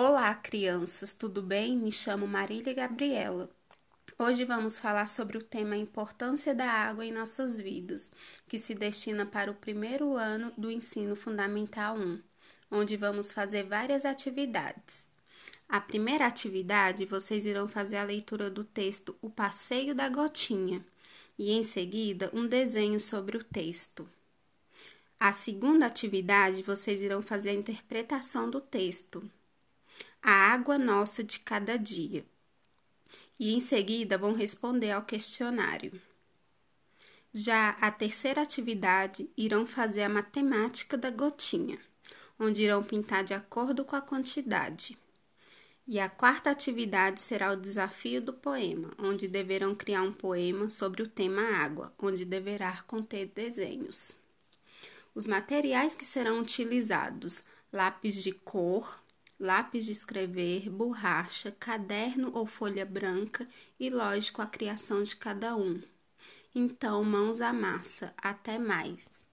Olá, crianças, tudo bem? Me chamo Marília Gabriela. Hoje vamos falar sobre o tema Importância da Água em Nossas Vidas, que se destina para o primeiro ano do Ensino Fundamental 1, onde vamos fazer várias atividades. A primeira atividade, vocês irão fazer a leitura do texto O Passeio da Gotinha e, em seguida, um desenho sobre o texto. A segunda atividade, vocês irão fazer a interpretação do texto, A Água Nossa de Cada Dia. E em seguida vão responder ao questionário. Já a terceira atividade, irão fazer a matemática da gotinha, onde irão pintar de acordo com a quantidade. E a quarta atividade será o desafio do poema, onde deverão criar um poema sobre o tema água, onde deverá conter desenhos. Os materiais que serão utilizados: lápis de cor, lápis de escrever, borracha, caderno ou folha branca e, lógico, a criação de cada um. Então, mãos à massa. Até mais!